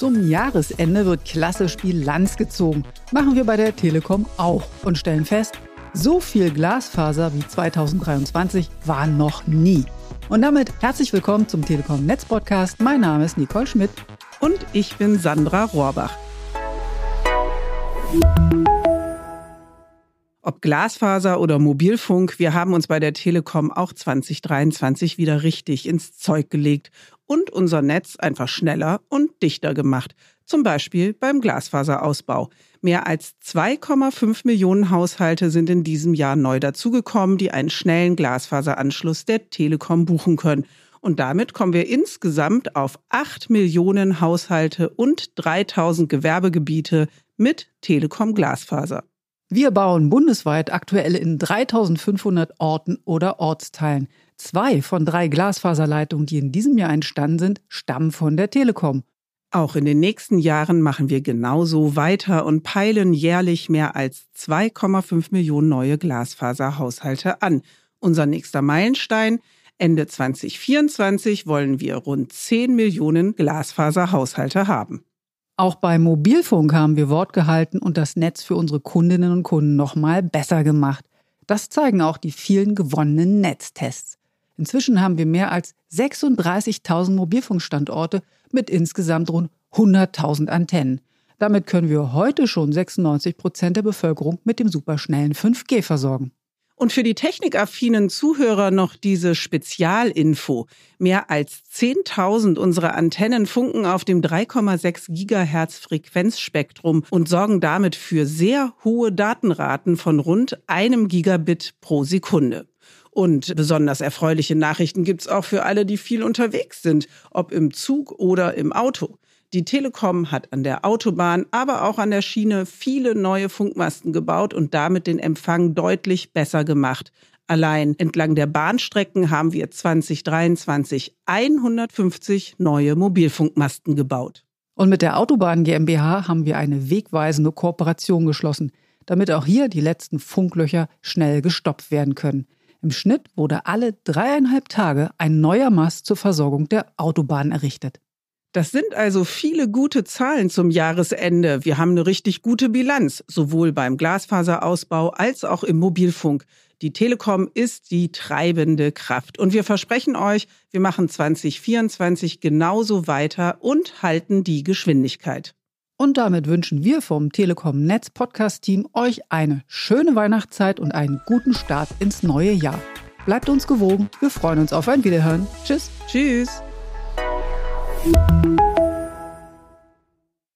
Zum Jahresende wird klassisch Bilanz gezogen. Machen wir bei der Telekom auch und stellen fest, so viel Glasfaser wie 2023 war noch nie. Und damit herzlich willkommen zum Telekom Netz Podcast. Mein Name ist Nicole Schmidt und ich bin Sandra Rohrbach. Ob Glasfaser oder Mobilfunk, wir haben uns bei der Telekom auch 2023 wieder richtig ins Zeug gelegt und unser Netz einfach schneller und dichter gemacht. Zum Beispiel beim Glasfaserausbau. Mehr als 2,5 Millionen Haushalte sind in diesem Jahr neu dazugekommen, die einen schnellen Glasfaseranschluss der Telekom buchen können. Und damit kommen wir insgesamt auf 8 Millionen Haushalte und 3000 Gewerbegebiete mit Telekom Glasfaser. Wir bauen bundesweit aktuell in 3500 Orten oder Ortsteilen. Zwei von drei Glasfaserleitungen, die in diesem Jahr entstanden sind, stammen von der Telekom. Auch in den nächsten Jahren machen wir genauso weiter und peilen jährlich mehr als 2,5 Millionen neue Glasfaserhaushalte an. Unser nächster Meilenstein Ende 2024 wollen wir rund 10 Millionen Glasfaserhaushalte haben. Auch beim Mobilfunk haben wir Wort gehalten und das Netz für unsere Kundinnen und Kunden nochmal besser gemacht. Das zeigen auch die vielen gewonnenen Netztests. Inzwischen haben wir mehr als 36.000 Mobilfunkstandorte mit insgesamt rund 100.000 Antennen. Damit können wir heute schon 96 Prozent der Bevölkerung mit dem superschnellen 5G versorgen. Und für die technikaffinen Zuhörer noch diese Spezialinfo. Mehr als 10.000 unserer Antennen funken auf dem 3,6 Gigahertz Frequenzspektrum und sorgen damit für sehr hohe Datenraten von rund einem Gigabit pro Sekunde. Und besonders erfreuliche Nachrichten gibt's auch für alle, die viel unterwegs sind, ob im Zug oder im Auto. Die Telekom hat an der Autobahn, aber auch an der Schiene viele neue Funkmasten gebaut und damit den Empfang deutlich besser gemacht. Allein entlang der Bahnstrecken haben wir 2023 150 neue Mobilfunkmasten gebaut. Und mit der Autobahn GmbH haben wir eine wegweisende Kooperation geschlossen, damit auch hier die letzten Funklöcher schnell gestoppt werden können. Im Schnitt wurde alle dreieinhalb Tage ein neuer Mast zur Versorgung der Autobahn errichtet. Das sind also viele gute Zahlen zum Jahresende. Wir haben eine richtig gute Bilanz, sowohl beim Glasfaserausbau als auch im Mobilfunk. Die Telekom ist die treibende Kraft. Und wir versprechen euch, wir machen 2024 genauso weiter und halten die Geschwindigkeit. Und damit wünschen wir vom Telekom Netz Podcast Team euch eine schöne Weihnachtszeit und einen guten Start ins neue Jahr. Bleibt uns gewogen. Wir freuen uns auf ein Wiederhören. Tschüss. Tschüss.